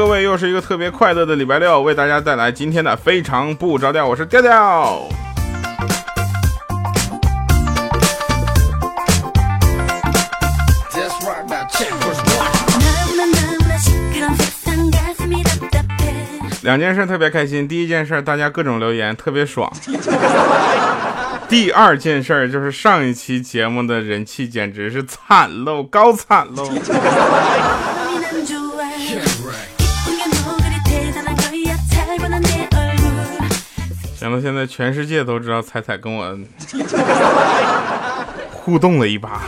各位，又是一个特别快乐的礼拜六，为大家带来今天的非常不着调。我是调调。两件事特别开心，第一件事大家各种留言特别爽。第二件事就是上一期节目的人气简直是惨喽，高惨喽。想到现在全世界都知道彩彩跟我互动了一把。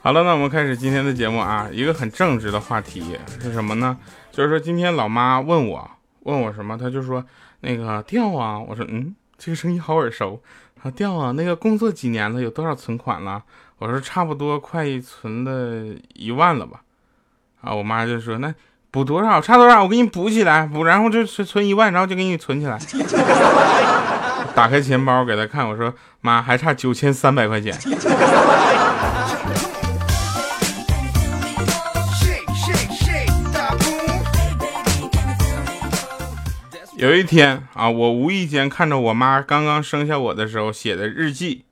好了，那我们开始今天的节目啊，一个很正直的话题是什么呢？就是说今天老妈问我，问我什么？她就说那个调啊，我说嗯，这个声音好耳熟。啊调啊，那个工作几年了，有多少存款了？我说差不多快存了一万了吧。啊，我妈就说那。补多少？差多少？我给你补起来，补，然后就存存一万，然后就给你存起来。打开钱包给他看，我说妈，还差九千三百块钱。有一天啊，我无意间看着我妈刚刚生下我的时候写的日记，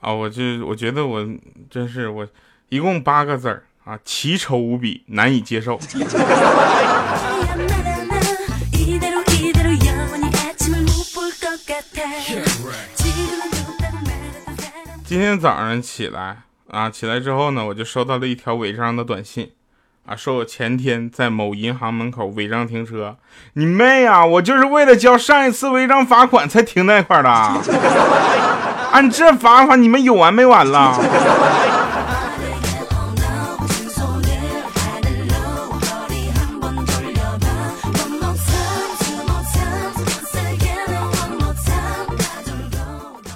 啊，我就我觉得我真是我，一共八个字儿。啊，奇丑无比，难以接受。今天早上起来啊，起来之后呢，我就收到了一条违章的短信，啊，说我前天在某银行门口违章停车。你妹啊！我就是为了交上一次违章罚款才停那块的。按这罚法，你们有完没完了？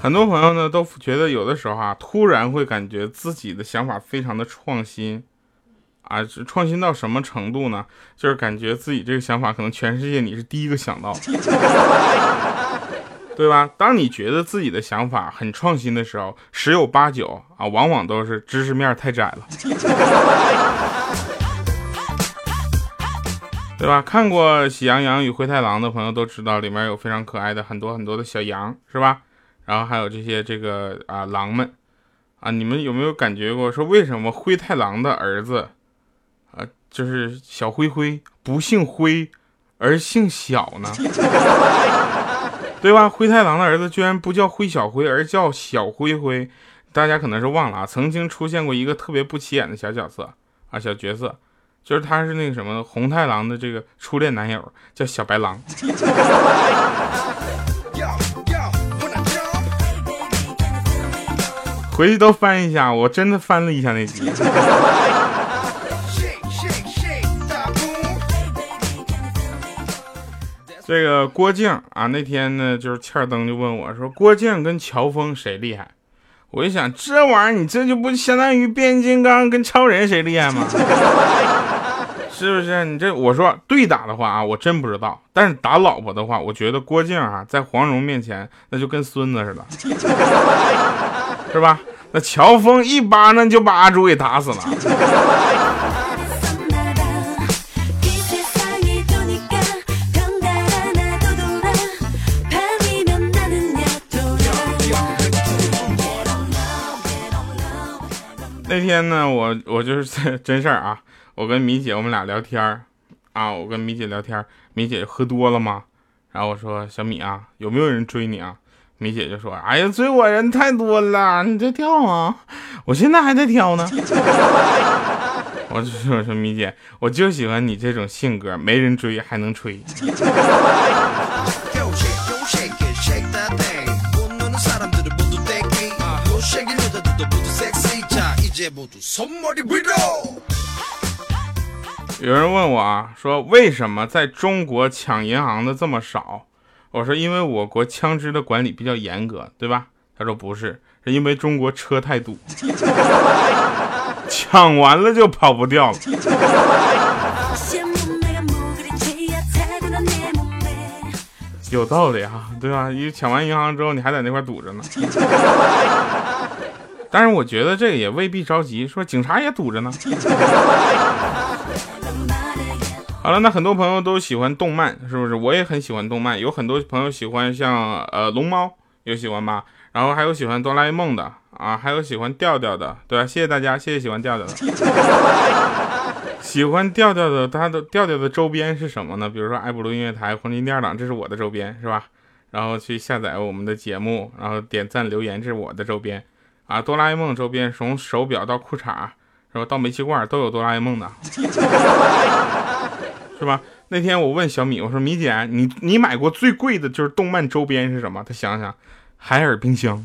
很多朋友呢都觉得有的时候啊，突然会感觉自己的想法非常的创新，啊，创新到什么程度呢？就是感觉自己这个想法可能全世界你是第一个想到，对吧？当你觉得自己的想法很创新的时候，十有八九啊，往往都是知识面太窄了，对吧？看过《喜羊羊与灰太狼》的朋友都知道，里面有非常可爱的很多很多的小羊，是吧？然后还有这些这个啊狼们，啊你们有没有感觉过说为什么灰太狼的儿子，啊就是小灰灰不姓灰而姓小呢？对吧？灰太狼的儿子居然不叫灰小灰而叫小灰灰，大家可能是忘了啊，曾经出现过一个特别不起眼的小角色啊小角色，就是他是那个什么红太狼的这个初恋男友叫小白狼。回去都翻一下，我真的翻了一下那集。这个郭靖啊，那天呢就是欠儿登就问我说：“郭靖跟乔峰谁厉害？”我一想，这玩意儿你这就不相当于变形金刚跟超人谁厉害吗？是不是？你这我说对打的话啊，我真不知道。但是打老婆的话，我觉得郭靖啊在黄蓉面前那就跟孙子似的。是吧？那乔峰一巴掌就把阿朱给打死了。那天呢，我我就是 真事儿啊，我跟米姐我们俩聊天儿啊，我跟米姐聊天儿，米姐喝多了吗？然后我说小米啊，有没有人追你啊？米姐就说：“哎呀，追我人太多了，你在挑啊？我现在还在挑呢。”我就说：“说米姐，我就喜欢你这种性格，没人追还能吹。”有人问我啊，说为什么在中国抢银行的这么少？我说，因为我国枪支的管理比较严格，对吧？他说不是，是因为中国车太堵，抢完了就跑不掉了。有道理啊，对吧？你抢完银行之后，你还在那块堵着呢。但是我觉得这个也未必着急，说警察也堵着呢。好了，那很多朋友都喜欢动漫，是不是？我也很喜欢动漫，有很多朋友喜欢像呃龙猫，有喜欢吧？然后还有喜欢哆啦 A 梦的啊，还有喜欢调调的，对吧？谢谢大家，谢谢喜欢调调的。喜欢调调的，他的调调的周边是什么呢？比如说爱布鲁音乐台、黄金第二档，这是我的周边，是吧？然后去下载我们的节目，然后点赞留言，这是我的周边啊。哆啦 A 梦周边，从手表到裤衩，是吧？到煤气罐都有哆啦 A 梦的。是吧？那天我问小米，我说米姐，你你买过最贵的就是动漫周边是什么？她想想，海尔冰箱。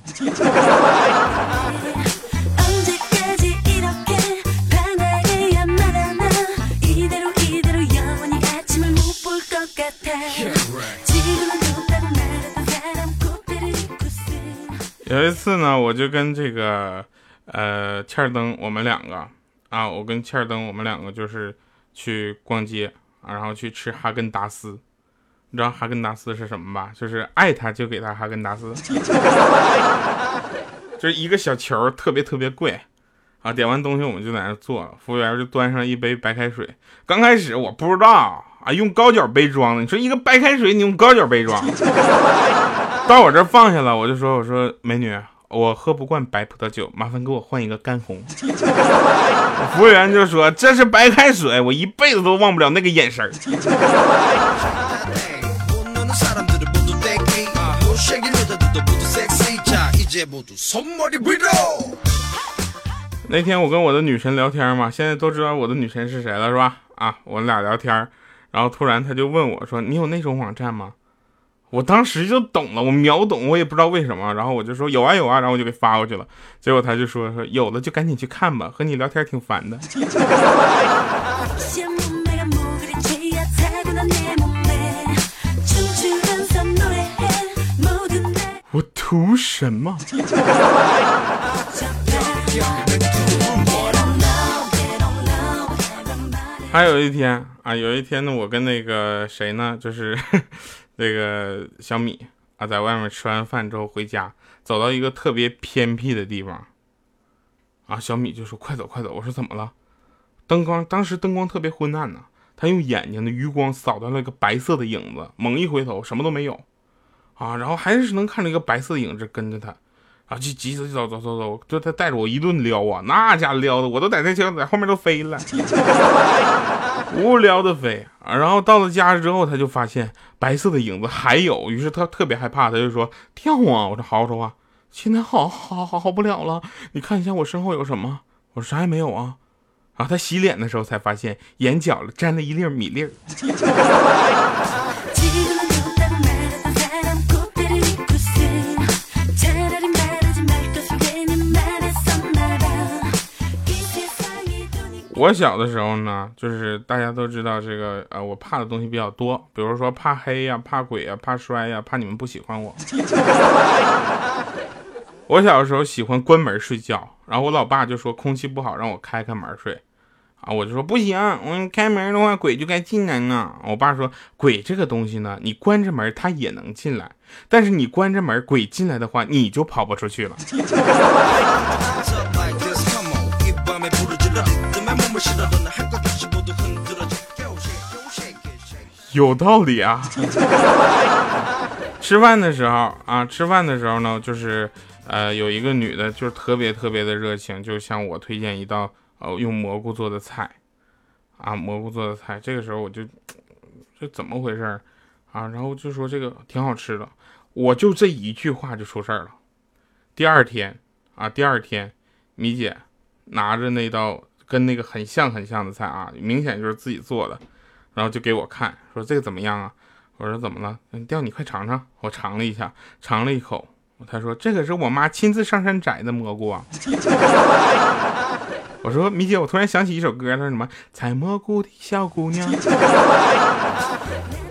有一次呢，我就跟这个呃欠儿登，我们两个啊，我跟欠儿登，我们两个就是去逛街。然后去吃哈根达斯，你知道哈根达斯是什么吧？就是爱他就给他哈根达斯，就是一个小球，特别特别贵啊！点完东西我们就在那坐，服务员就端上一杯白开水。刚开始我不知道啊，用高脚杯装的。你说一个白开水，你用高脚杯装，到我这放下了，我就说我说美女。我喝不惯白葡萄酒，麻烦给我换一个干红。服务员就说这是白开水，我一辈子都忘不了那个眼神儿。那天我跟我的女神聊天嘛，现在都知道我的女神是谁了是吧？啊，我们俩聊天，然后突然她就问我说：“你有那种网站吗？”我当时就懂了，我秒懂，我也不知道为什么，然后我就说有啊有啊，然后我就给发过去了，结果他就说说有了就赶紧去看吧，和你聊天挺烦的。我图什么？还有一天啊，有一天呢，我跟那个谁呢，就是。那个小米啊，在外面吃完饭之后回家，走到一个特别偏僻的地方，啊，小米就说：“快走，快走！”我说：“怎么了？”灯光当时灯光特别昏暗呢，他用眼睛的余光扫到了一个白色的影子，猛一回头，什么都没有，啊，然后还是能看到一个白色影子跟着他，啊，就急着走走走走，就他带着我一顿撩啊，那家撩的我都在那车在后面都飞了。无聊的飞，然后到了家之后，他就发现白色的影子还有，于是他特别害怕，他就说跳啊！我说好好说话，现在好好好好不了了，你看一下我身后有什么？我说啥也没有啊。然后他洗脸的时候才发现眼角了沾了一粒米粒儿。我小的时候呢，就是大家都知道这个，呃，我怕的东西比较多，比如说怕黑呀、怕鬼呀、怕摔呀、怕你们不喜欢我。我小的时候喜欢关门睡觉，然后我老爸就说空气不好，让我开开门睡。啊，我就说不行，我开门的话鬼就该进来呢。我爸说鬼这个东西呢，你关着门它也能进来，但是你关着门鬼进来的话，你就跑不出去了。有道理啊！吃饭的时候啊，吃饭的时候呢，就是呃，有一个女的，就是特别特别的热情，就向我推荐一道呃用蘑菇做的菜啊，蘑菇做的菜。这个时候我就这怎么回事啊？然后就说这个挺好吃的，我就这一句话就出事儿了。第二天啊，第二天，米姐拿着那道。跟那个很像很像的菜啊，明显就是自己做的，然后就给我看，说这个怎么样啊？我说怎么了？调你快尝尝。我尝了一下，尝了一口，他说这个是我妈亲自上山摘的蘑菇啊。我说米姐，我突然想起一首歌，他说什么采蘑菇的小姑娘。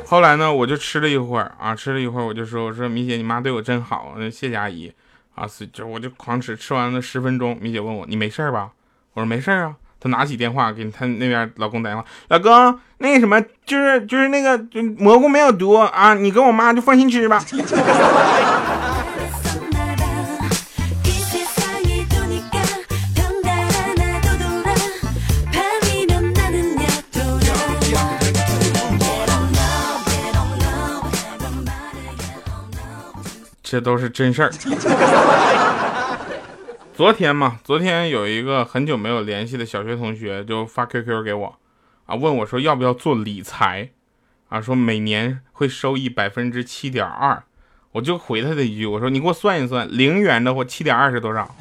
后来呢，我就吃了一会儿啊，吃了一会儿，我就说我说米姐，你妈对我真好，谢谢阿姨啊。就我就狂吃，吃完了十分钟，米姐问我你没事吧？我说没事啊。她拿起电话给她那边老公打电话：“老公，那什么，就是就是那个就蘑菇没有毒啊，你跟我妈就放心吃吧。”这都是真事儿。昨天嘛，昨天有一个很久没有联系的小学同学就发 QQ 给我，啊，问我说要不要做理财，啊，说每年会收益百分之七点二，我就回他的一句，我说你给我算一算，零元的或七点二是多少？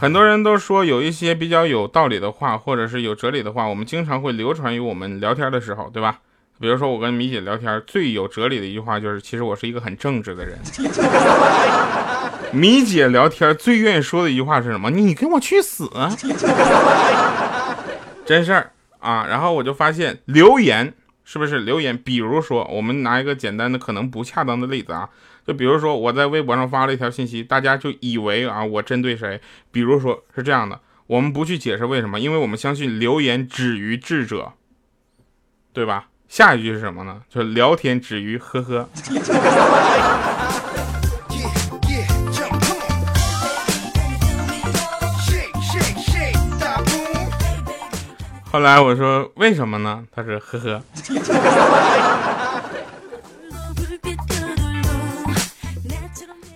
很多人都说有一些比较有道理的话，或者是有哲理的话，我们经常会流传于我们聊天的时候，对吧？比如说我跟米姐聊天，最有哲理的一句话就是，其实我是一个很正直的人。米姐聊天最愿意说的一句话是什么？你跟我去死！真事儿啊！然后我就发现留言是不是留言？比如说，我们拿一个简单的、可能不恰当的例子啊。就比如说我在微博上发了一条信息，大家就以为啊我针对谁？比如说是这样的，我们不去解释为什么，因为我们相信留言止于智者，对吧？下一句是什么呢？就聊天止于呵呵。后来我说为什么呢？他说呵呵。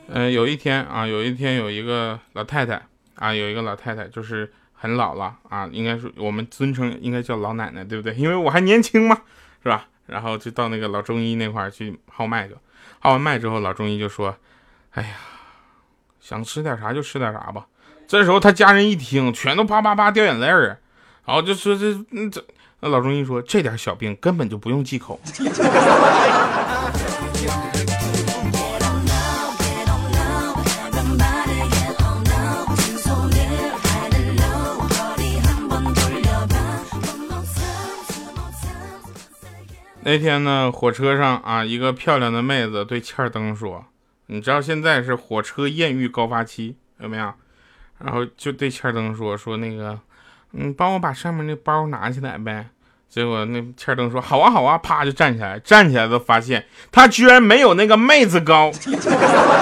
嗯，有一天啊，有一天有一个老太太啊，有一个老太太就是很老了啊，应该是我们尊称应该叫老奶奶，对不对？因为我还年轻嘛，是吧？然后就到那个老中医那块儿去号脉去，号完脉之后，老中医就说：“哎呀，想吃点啥就吃点啥吧。”这时候他家人一听，全都啪啪啪掉眼泪儿，然后就说：“这这……那老中医说，这点小病根本就不用忌口。” 那天呢，火车上啊，一个漂亮的妹子对欠儿登说：“你知道现在是火车艳遇高发期，有没有？”然后就对欠儿登说：“说那个，嗯，帮我把上面那包拿起来呗。”结果那欠儿登说：“好啊，好啊！”啪就站起来，站起来都发现他居然没有那个妹子高。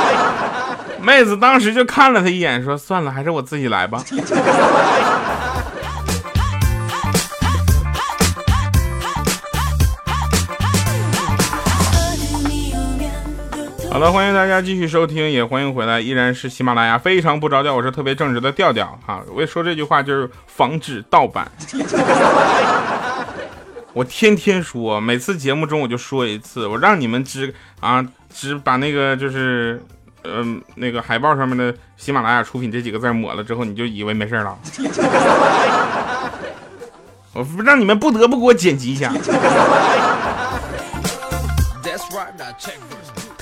妹子当时就看了他一眼，说：“算了，还是我自己来吧。”好了，欢迎大家继续收听，也欢迎回来，依然是喜马拉雅非常不着调，我是特别正直的调调哈。我说这句话就是防止盗版。我天天说，每次节目中我就说一次，我让你们只啊只把那个就是嗯那个海报上面的喜马拉雅出品这几个字抹了之后，你就以为没事了。我让你们不得不给我剪辑一下。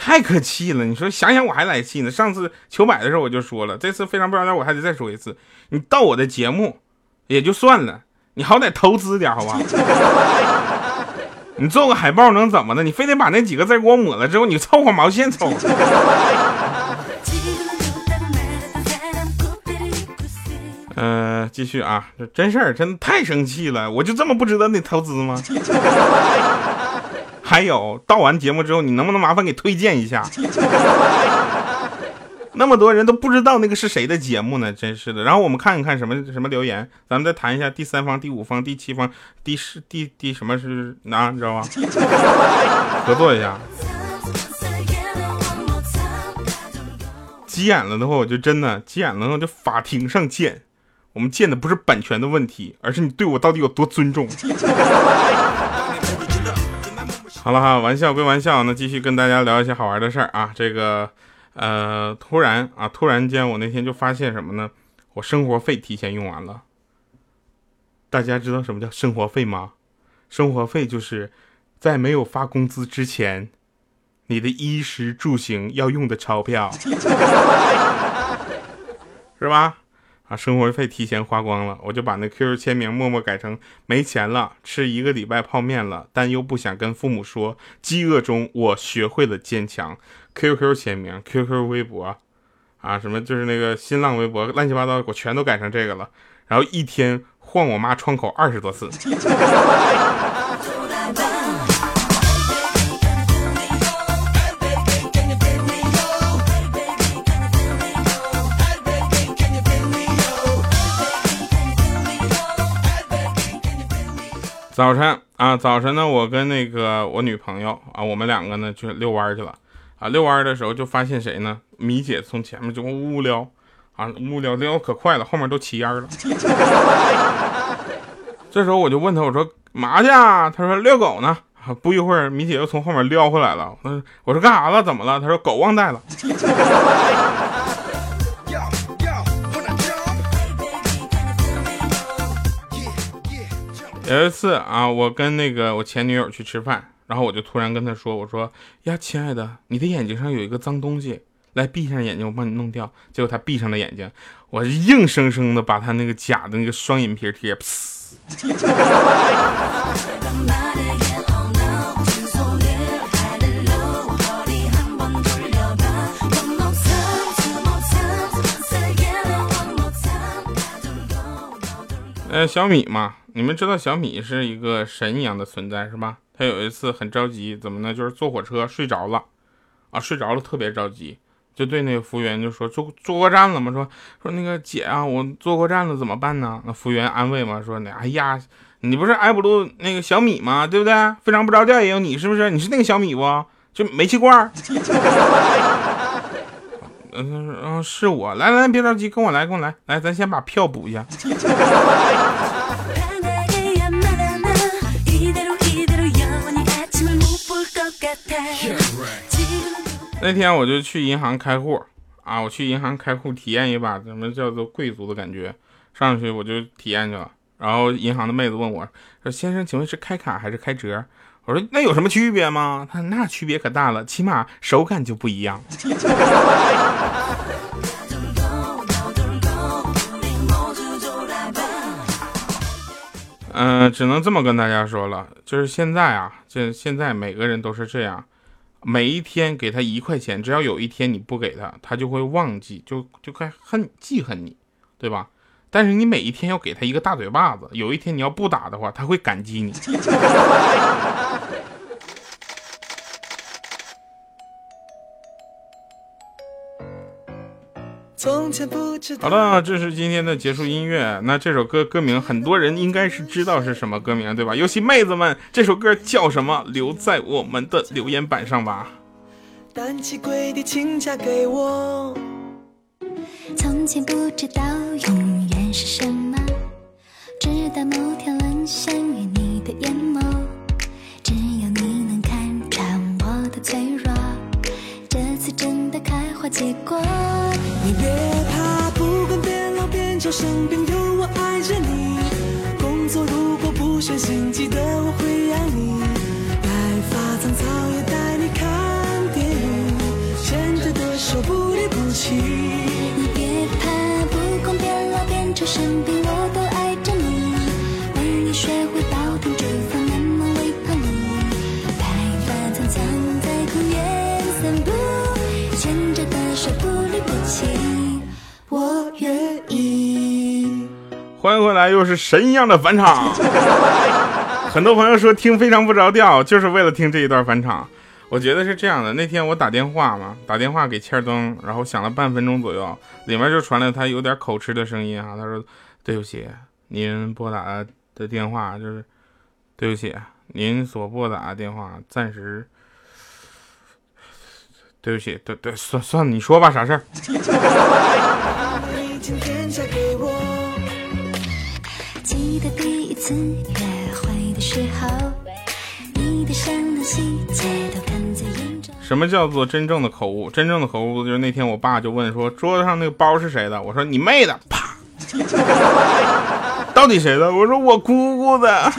太可气了！你说想想我还来气呢。上次求百的时候我就说了，这次非常不着调，我还得再说一次。你到我的节目也就算了，你好歹投资点好吧？你做个海报能怎么的？你非得把那几个字给我抹了之后，你凑合毛线凑？嗯，继续啊，这真事儿，真的太生气了。我就这么不值得你投资吗？还有，到完节目之后，你能不能麻烦给推荐一下？那么多人都不知道那个是谁的节目呢，真是的。然后我们看一看什么什么留言，咱们再谈一下第三方、第五方、第七方、第十、第第什么是哪，你知道吧？合作一下。急眼了的话，我就真的急眼了，我就法庭上见。我们见的不是版权的问题，而是你对我到底有多尊重。好了哈，玩笑归玩笑，那继续跟大家聊一些好玩的事儿啊。这个，呃，突然啊，突然间我那天就发现什么呢？我生活费提前用完了。大家知道什么叫生活费吗？生活费就是在没有发工资之前，你的衣食住行要用的钞票，是吧？啊，生活费提前花光了，我就把那 QQ 签名默默改成没钱了，吃一个礼拜泡面了，但又不想跟父母说，饥饿中我学会了坚强。QQ 签名，QQ 微博，啊，什么就是那个新浪微博，乱七八糟，我全都改成这个了。然后一天晃我妈窗口二十多次。早晨啊，早晨呢，我跟那个我女朋友啊，我们两个呢去遛弯去了啊。遛弯的时候就发现谁呢？米姐从前面就呜呜撩啊，呜撩撩可快了，后面都起烟了。这时候我就问她，我说嘛去啊？她说遛狗呢。不一会儿，米姐又从后面撩回来了。我我说干啥了？怎么了？她说狗忘带了。有一次啊，我跟那个我前女友去吃饭，然后我就突然跟她说：“我说呀，亲爱的，你的眼睛上有一个脏东西，来闭上眼睛，我帮你弄掉。”结果她闭上了眼睛，我硬生生的把她那个假的那个双眼皮贴，呃，小米嘛。你们知道小米是一个神一样的存在是吧？他有一次很着急，怎么呢？就是坐火车睡着了，啊，睡着了特别着急，就对那个服务员就说坐坐过站了吗？说说那个姐啊，我坐过站了怎么办呢？那服务员安慰嘛，说那哎呀，你不是爱布鲁那个小米吗？对不对？非常不着调也有你是不是？你是那个小米不？就煤气罐。嗯嗯，是我。来来，别着急，跟我来，跟我来，来，咱先把票补一下。那天我就去银行开户啊，我去银行开户体验一把什么叫做贵族的感觉，上去我就体验去了。然后银行的妹子问我说：“先生，请问是开卡还是开折？”我说：“那有什么区别吗？”他那区别可大了，起码手感就不一样。嗯，只能这么跟大家说了，就是现在啊，这现在每个人都是这样。每一天给他一块钱，只要有一天你不给他，他就会忘记，就就该恨记恨你，对吧？但是你每一天要给他一个大嘴巴子，有一天你要不打的话，他会感激你。好了，这是今天的结束音乐。那这首歌歌名，很多人应该是知道是什么歌名，对吧？尤其妹子们，这首歌叫什么？留在我们的留言板上吧。单膝跪地，请嫁给我从前不知道永远是什么，直到某天沦陷于你的眼眸，只有你能看穿我的脆弱。这次真的开花结果。生病，有我爱着你。工作如果不顺心，记得我会来，又是神一样的返场。很多朋友说听非常不着调，就是为了听这一段返场。我觉得是这样的，那天我打电话嘛，打电话给千灯，然后响了半分钟左右，里面就传来他有点口吃的声音啊。他说：“对不起，您拨打的电话就是对不起，您所拨打的电话暂时对不起，对对，算算，你说吧，啥事儿？” 什么叫做真正的口误？真正的口误就是那天我爸就问说桌子上那个包是谁的？我说你妹的！啪！到底谁的？我说我姑姑的。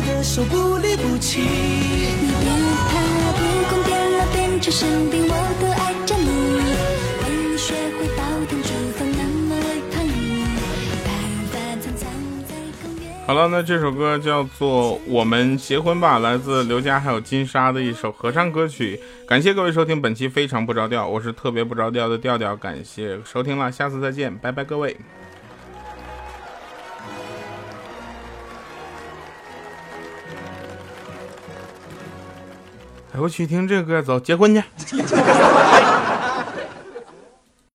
着的手不离不弃。你变了，不管变老，变成生病，我都爱着你。为你学会煲汤煮饭，那么会怕你。白发苍苍在公园。好了，那这首歌叫做《我们结婚吧》，来自刘佳还有金莎的一首合唱歌曲。感谢各位收听本期《非常不着调》，我是特别不着调的调调，感谢收听了，下次再见，拜拜各位。我去听这歌，走结婚去。